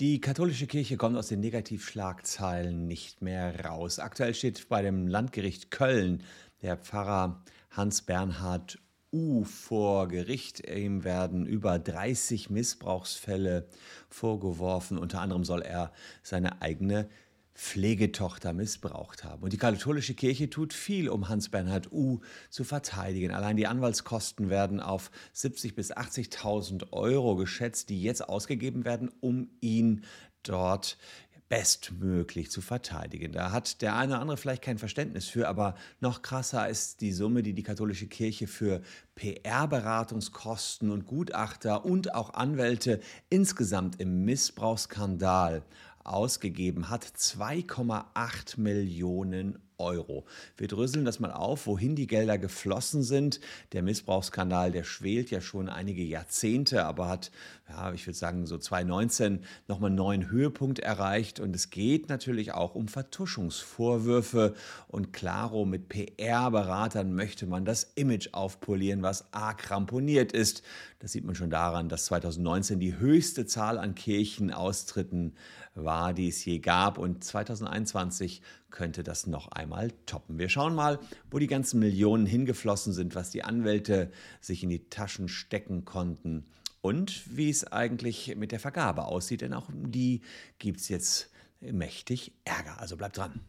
Die katholische Kirche kommt aus den Negativschlagzeilen nicht mehr raus. Aktuell steht bei dem Landgericht Köln der Pfarrer Hans Bernhard U vor Gericht. Ihm werden über 30 Missbrauchsfälle vorgeworfen. Unter anderem soll er seine eigene Pflegetochter missbraucht haben. Und die katholische Kirche tut viel, um Hans-Bernhard U zu verteidigen. Allein die Anwaltskosten werden auf 70.000 bis 80.000 Euro geschätzt, die jetzt ausgegeben werden, um ihn dort bestmöglich zu verteidigen. Da hat der eine oder andere vielleicht kein Verständnis für, aber noch krasser ist die Summe, die die katholische Kirche für PR-Beratungskosten und Gutachter und auch Anwälte insgesamt im Missbrauchsskandal ausgegeben hat. 2,8 Millionen Euro. Wir dröseln das mal auf, wohin die Gelder geflossen sind. Der Missbrauchsskandal, der schwelt ja schon einige Jahrzehnte, aber hat, ja, ich würde sagen, so 2019 nochmal einen neuen Höhepunkt erreicht. Und es geht natürlich auch um Vertuschungsvorwürfe. Und klaro, mit PR-Beratern möchte man das Image aufpolieren, was arg ramponiert ist. Das sieht man schon daran, dass 2019 die höchste Zahl an Kirchenaustritten war, die es je gab. Und 2021 könnte das noch einmal toppen. Wir schauen mal, wo die ganzen Millionen hingeflossen sind, was die Anwälte sich in die Taschen stecken konnten und wie es eigentlich mit der Vergabe aussieht. Denn auch um die gibt es jetzt mächtig Ärger. Also bleibt dran.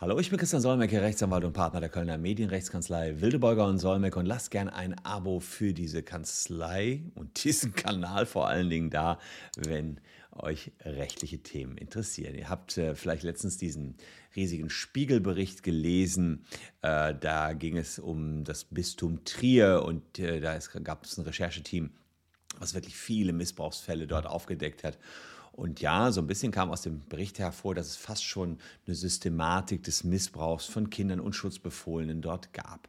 Hallo, ich bin Christian Solmecke, Rechtsanwalt und Partner der Kölner Medienrechtskanzlei Wildebeuger und Solmecke und lasst gern ein Abo für diese Kanzlei und diesen Kanal vor allen Dingen da, wenn euch rechtliche Themen interessieren. Ihr habt äh, vielleicht letztens diesen riesigen Spiegelbericht gelesen. Äh, da ging es um das Bistum Trier und äh, da gab es ein Rechercheteam, was wirklich viele Missbrauchsfälle dort aufgedeckt hat. Und ja, so ein bisschen kam aus dem Bericht hervor, dass es fast schon eine Systematik des Missbrauchs von Kindern und Schutzbefohlenen dort gab.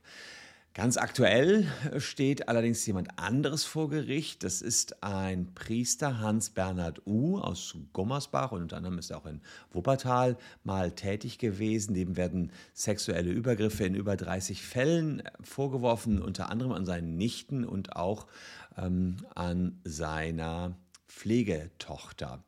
Ganz aktuell steht allerdings jemand anderes vor Gericht. Das ist ein Priester Hans Bernhard U aus Gummersbach und unter anderem ist er auch in Wuppertal mal tätig gewesen. Dem werden sexuelle Übergriffe in über 30 Fällen vorgeworfen, unter anderem an seinen Nichten und auch ähm, an seiner Pflegetochter.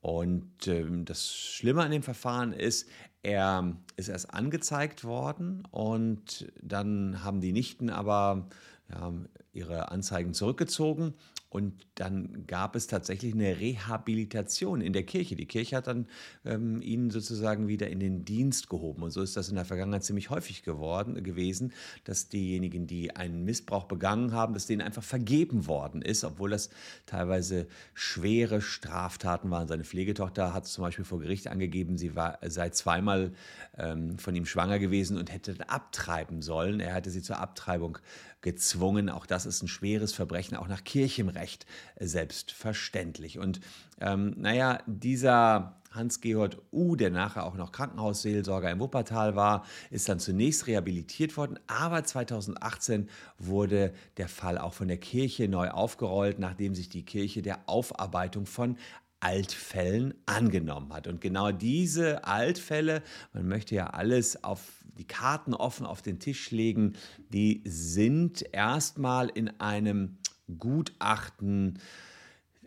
Und ähm, das Schlimme an dem Verfahren ist, er ist erst angezeigt worden und dann haben die Nichten aber ja, ihre Anzeigen zurückgezogen und dann gab es tatsächlich eine Rehabilitation in der Kirche. Die Kirche hat dann ähm, ihn sozusagen wieder in den Dienst gehoben. Und so ist das in der Vergangenheit ziemlich häufig geworden, gewesen, dass diejenigen, die einen Missbrauch begangen haben, dass denen einfach vergeben worden ist, obwohl das teilweise schwere Straftaten waren. Seine Pflegetochter hat zum Beispiel vor Gericht angegeben, sie war, sei zweimal ähm, von ihm schwanger gewesen und hätte abtreiben sollen. Er hatte sie zur Abtreibung gezwungen. Auch das ist ein schweres Verbrechen, auch nach Kirchenrecht äh, selbstverständlich. Und ähm, naja, dieser Hans-Georg U., der nachher auch noch Krankenhausseelsorger im Wuppertal war, ist dann zunächst rehabilitiert worden, aber 2018 wurde der Fall auch von der Kirche neu aufgerollt, nachdem sich die Kirche der Aufarbeitung von Altfällen angenommen hat. Und genau diese Altfälle, man möchte ja alles auf die Karten offen auf den Tisch legen, die sind erstmal in einem Gutachten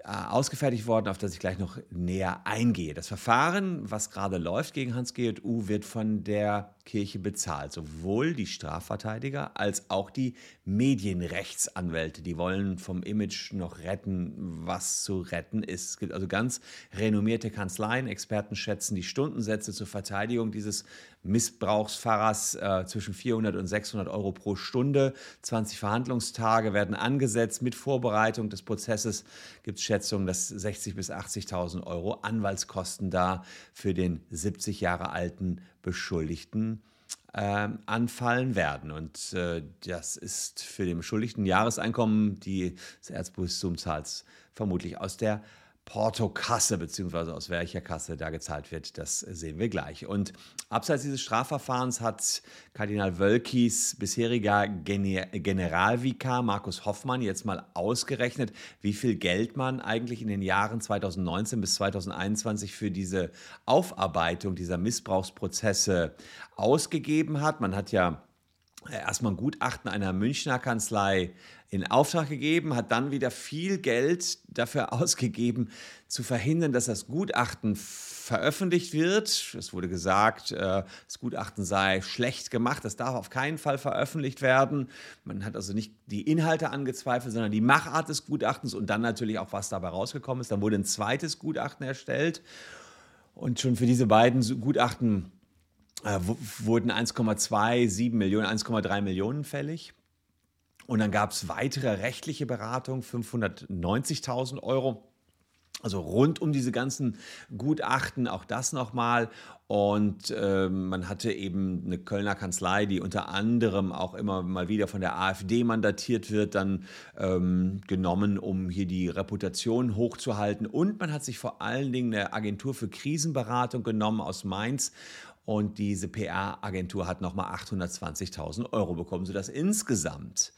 äh, ausgefertigt worden, auf das ich gleich noch näher eingehe. Das Verfahren, was gerade läuft gegen Hans-Georg U., wird von der Kirche bezahlt. Sowohl die Strafverteidiger als auch die Medienrechtsanwälte. Die wollen vom Image noch retten, was zu retten ist. Es gibt also ganz renommierte Kanzleien. Experten schätzen die Stundensätze zur Verteidigung dieses Missbrauchsfahrers äh, zwischen 400 und 600 Euro pro Stunde. 20 Verhandlungstage werden angesetzt. Mit Vorbereitung des Prozesses gibt es Schätzungen, dass 60.000 bis 80.000 Euro Anwaltskosten da für den 70 Jahre alten Beschuldigten äh, anfallen werden. Und äh, das ist für den Beschuldigten Jahreseinkommen, die das Erzbistum zahlt, vermutlich aus der Portokasse, beziehungsweise aus welcher Kasse da gezahlt wird, das sehen wir gleich. Und abseits dieses Strafverfahrens hat Kardinal Wölkis bisheriger Generalvikar Markus Hoffmann jetzt mal ausgerechnet, wie viel Geld man eigentlich in den Jahren 2019 bis 2021 für diese Aufarbeitung dieser Missbrauchsprozesse ausgegeben hat. Man hat ja erstmal ein Gutachten einer Münchner Kanzlei in Auftrag gegeben, hat dann wieder viel Geld dafür ausgegeben, zu verhindern, dass das Gutachten veröffentlicht wird. Es wurde gesagt, äh, das Gutachten sei schlecht gemacht, das darf auf keinen Fall veröffentlicht werden. Man hat also nicht die Inhalte angezweifelt, sondern die Machart des Gutachtens und dann natürlich auch, was dabei rausgekommen ist. Dann wurde ein zweites Gutachten erstellt und schon für diese beiden Gutachten äh, wurden 1,27 Millionen, 1,3 Millionen fällig. Und dann gab es weitere rechtliche Beratung, 590.000 Euro. Also rund um diese ganzen Gutachten, auch das nochmal. Und äh, man hatte eben eine Kölner Kanzlei, die unter anderem auch immer mal wieder von der AfD mandatiert wird, dann ähm, genommen, um hier die Reputation hochzuhalten. Und man hat sich vor allen Dingen eine Agentur für Krisenberatung genommen aus Mainz. Und diese PR-Agentur hat nochmal 820.000 Euro bekommen, sodass insgesamt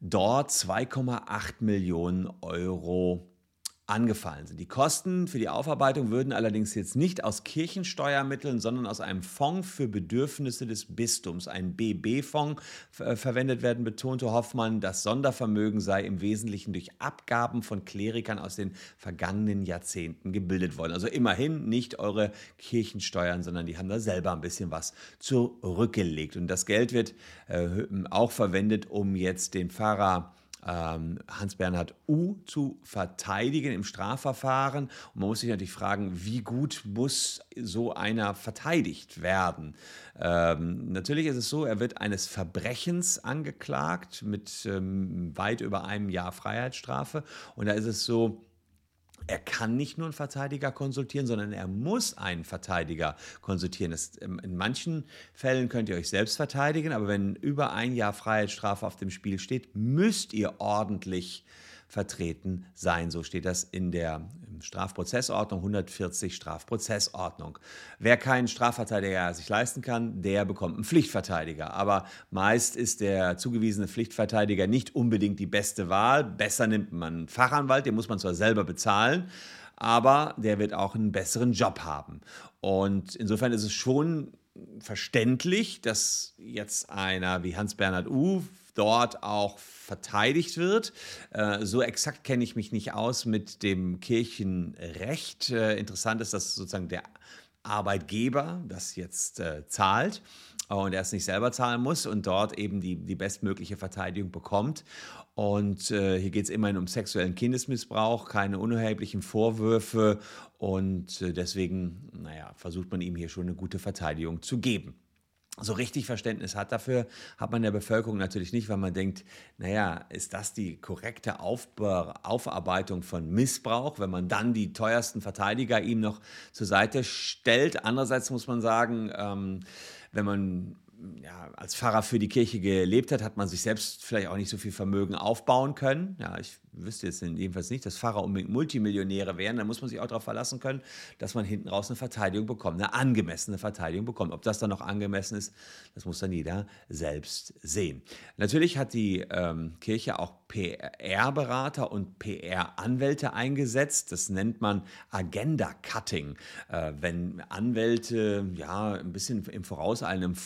dort 2,8 Millionen Euro angefallen sind. Die Kosten für die Aufarbeitung würden allerdings jetzt nicht aus Kirchensteuermitteln, sondern aus einem Fonds für Bedürfnisse des Bistums, ein BB-Fonds, äh, verwendet werden, betonte Hoffmann. Das Sondervermögen sei im Wesentlichen durch Abgaben von Klerikern aus den vergangenen Jahrzehnten gebildet worden. Also immerhin nicht eure Kirchensteuern, sondern die haben da selber ein bisschen was zurückgelegt. Und das Geld wird äh, auch verwendet, um jetzt den Pfarrer Hans-Bernhard U. zu verteidigen im Strafverfahren. Und man muss sich natürlich fragen, wie gut muss so einer verteidigt werden? Ähm, natürlich ist es so, er wird eines Verbrechens angeklagt mit ähm, weit über einem Jahr Freiheitsstrafe. Und da ist es so, er kann nicht nur einen Verteidiger konsultieren, sondern er muss einen Verteidiger konsultieren. Das, ähm, in manchen Fällen könnt ihr euch selbst verteidigen, aber wenn über ein Jahr Freiheitsstrafe auf dem Spiel steht, müsst ihr ordentlich vertreten sein. So steht das in der Strafprozessordnung 140 Strafprozessordnung. Wer keinen Strafverteidiger sich leisten kann, der bekommt einen Pflichtverteidiger. Aber meist ist der zugewiesene Pflichtverteidiger nicht unbedingt die beste Wahl. Besser nimmt man einen Fachanwalt, den muss man zwar selber bezahlen, aber der wird auch einen besseren Job haben. Und insofern ist es schon verständlich, dass jetzt einer wie Hans-Bernhard Uff dort auch verteidigt wird. Äh, so exakt kenne ich mich nicht aus mit dem Kirchenrecht. Äh, interessant ist, dass sozusagen der Arbeitgeber das jetzt äh, zahlt und er es nicht selber zahlen muss und dort eben die, die bestmögliche Verteidigung bekommt. Und äh, hier geht es immerhin um sexuellen Kindesmissbrauch, keine unerheblichen Vorwürfe und äh, deswegen, naja, versucht man ihm hier schon eine gute Verteidigung zu geben so richtig Verständnis hat dafür, hat man der Bevölkerung natürlich nicht, weil man denkt, naja, ist das die korrekte Aufarbeitung von Missbrauch, wenn man dann die teuersten Verteidiger ihm noch zur Seite stellt. Andererseits muss man sagen, ähm, wenn man ja, als Pfarrer für die Kirche gelebt hat, hat man sich selbst vielleicht auch nicht so viel Vermögen aufbauen können. Ja, ich wüsste jetzt jedenfalls nicht, dass Pfarrer unbedingt Multimillionäre wären. Da muss man sich auch darauf verlassen können, dass man hinten raus eine Verteidigung bekommt, eine angemessene Verteidigung bekommt. Ob das dann noch angemessen ist, das muss dann jeder selbst sehen. Natürlich hat die ähm, Kirche auch PR-Berater und PR-Anwälte eingesetzt. Das nennt man Agenda-Cutting. Äh, wenn Anwälte ja ein bisschen im vorauseilenden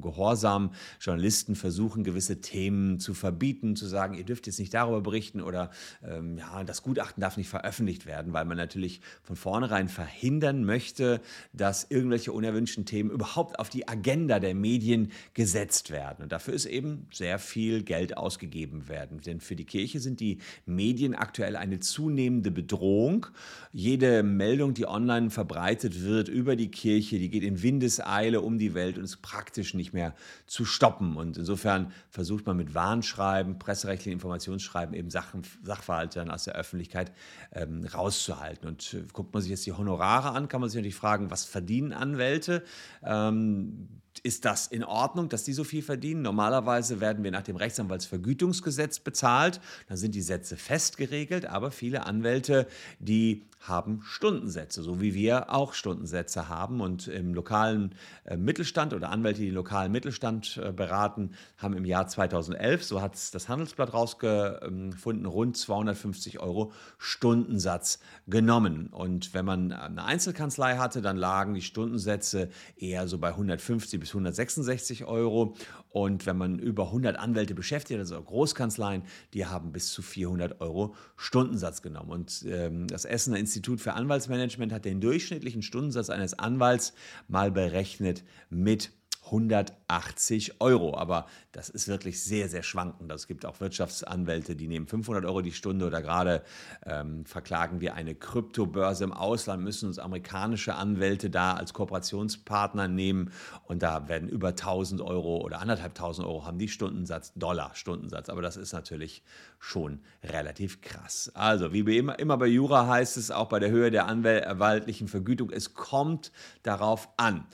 Gehorsam Journalisten versuchen, gewisse Themen zu verbieten, zu sagen, ihr dürft jetzt nicht darüber berichten oder ähm, ja, das Gutachten darf nicht veröffentlicht werden, weil man natürlich von vornherein verhindern möchte, dass irgendwelche unerwünschten Themen überhaupt auf die Agenda der Medien gesetzt werden. Und dafür ist eben sehr viel Geld ausgegeben werden. Denn für die Kirche sind die Medien aktuell eine zunehmende Bedrohung. Jede Meldung, die online verbreitet wird über die Kirche, die geht in Windeseile um die Welt und ist praktisch nicht mehr zu stoppen. Und insofern versucht man mit Warnschreiben, presserechtlichen Informationsschreiben eben Sachen, Sachverhalte dann aus der Öffentlichkeit ähm, rauszuhalten. Und äh, guckt man sich jetzt die Honorare an, kann man sich natürlich fragen, was verdienen Anwälte? Ähm, ist das in Ordnung, dass die so viel verdienen? Normalerweise werden wir nach dem Rechtsanwaltsvergütungsgesetz bezahlt. Da sind die Sätze fest geregelt, aber viele Anwälte, die haben Stundensätze, so wie wir auch Stundensätze haben. Und im lokalen äh, Mittelstand oder Anwälte, die den lokalen Mittelstand äh, beraten, haben im Jahr 2011, so hat es das Handelsblatt rausgefunden, rund 250 Euro Stundensatz genommen. Und wenn man eine Einzelkanzlei hatte, dann lagen die Stundensätze eher so bei 150 bis 166 Euro. Und wenn man über 100 Anwälte beschäftigt, also Großkanzleien, die haben bis zu 400 Euro Stundensatz genommen. Und ähm, das Essener Institut für Anwaltsmanagement hat den durchschnittlichen Stundensatz eines Anwalts mal berechnet mit 180 Euro. Aber das ist wirklich sehr, sehr schwankend. Es gibt auch Wirtschaftsanwälte, die nehmen 500 Euro die Stunde oder gerade ähm, verklagen wir eine Kryptobörse im Ausland, müssen uns amerikanische Anwälte da als Kooperationspartner nehmen und da werden über 1000 Euro oder anderthalbtausend Euro haben die Stundensatz, Dollar Stundensatz. Aber das ist natürlich schon relativ krass. Also, wie immer, immer bei Jura heißt es auch bei der Höhe der anwaltlichen Vergütung, es kommt darauf an.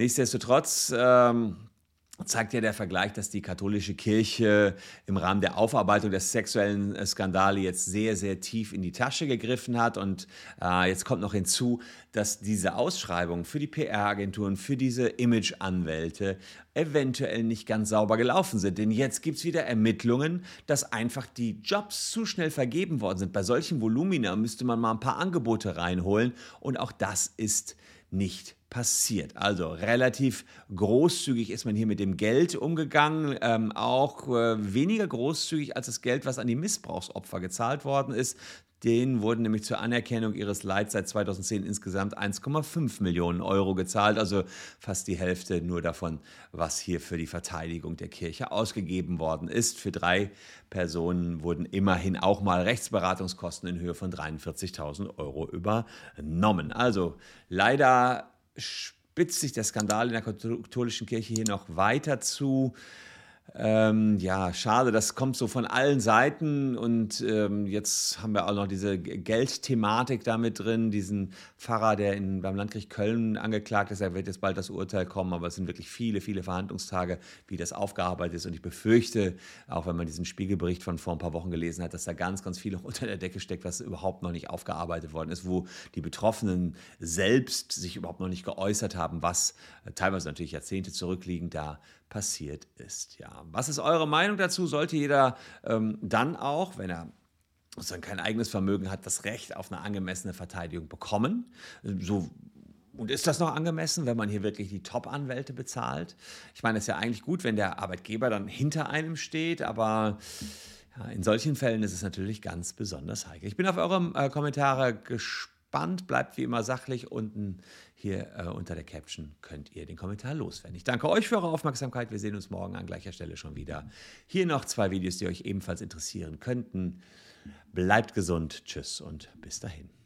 Nichtsdestotrotz ähm, zeigt ja der Vergleich, dass die katholische Kirche im Rahmen der Aufarbeitung der sexuellen äh, Skandale jetzt sehr, sehr tief in die Tasche gegriffen hat. Und äh, jetzt kommt noch hinzu, dass diese Ausschreibungen für die PR-Agenturen, für diese Image-Anwälte eventuell nicht ganz sauber gelaufen sind. Denn jetzt gibt es wieder Ermittlungen, dass einfach die Jobs zu schnell vergeben worden sind. Bei solchen Volumina müsste man mal ein paar Angebote reinholen. Und auch das ist nicht passiert. Also relativ großzügig ist man hier mit dem Geld umgegangen, ähm, auch äh, weniger großzügig als das Geld, was an die Missbrauchsopfer gezahlt worden ist. Denen wurden nämlich zur Anerkennung ihres Leids seit 2010 insgesamt 1,5 Millionen Euro gezahlt, also fast die Hälfte nur davon, was hier für die Verteidigung der Kirche ausgegeben worden ist. Für drei Personen wurden immerhin auch mal Rechtsberatungskosten in Höhe von 43.000 Euro übernommen. Also leider spitzt sich der Skandal in der katholischen Kirche hier noch weiter zu. Ähm, ja, schade, das kommt so von allen Seiten und ähm, jetzt haben wir auch noch diese Geldthematik damit drin, diesen Pfarrer, der in, beim Landgericht Köln angeklagt ist, er wird jetzt bald das Urteil kommen, aber es sind wirklich viele, viele Verhandlungstage, wie das aufgearbeitet ist und ich befürchte, auch wenn man diesen Spiegelbericht von vor ein paar Wochen gelesen hat, dass da ganz, ganz viel unter der Decke steckt, was überhaupt noch nicht aufgearbeitet worden ist, wo die Betroffenen selbst sich überhaupt noch nicht geäußert haben, was äh, teilweise natürlich Jahrzehnte zurückliegend da passiert ist. Ja, was ist eure Meinung dazu? Sollte jeder ähm, dann auch, wenn er sozusagen kein eigenes Vermögen hat, das Recht auf eine angemessene Verteidigung bekommen? So und ist das noch angemessen, wenn man hier wirklich die Top-Anwälte bezahlt? Ich meine, es ist ja eigentlich gut, wenn der Arbeitgeber dann hinter einem steht, aber ja, in solchen Fällen ist es natürlich ganz besonders heikel. Ich bin auf eure äh, Kommentare gespannt. Bleibt wie immer sachlich unten hier äh, unter der Caption könnt ihr den Kommentar loswerden. Ich danke euch für eure Aufmerksamkeit. Wir sehen uns morgen an gleicher Stelle schon wieder. Hier noch zwei Videos, die euch ebenfalls interessieren könnten. Bleibt gesund. Tschüss und bis dahin.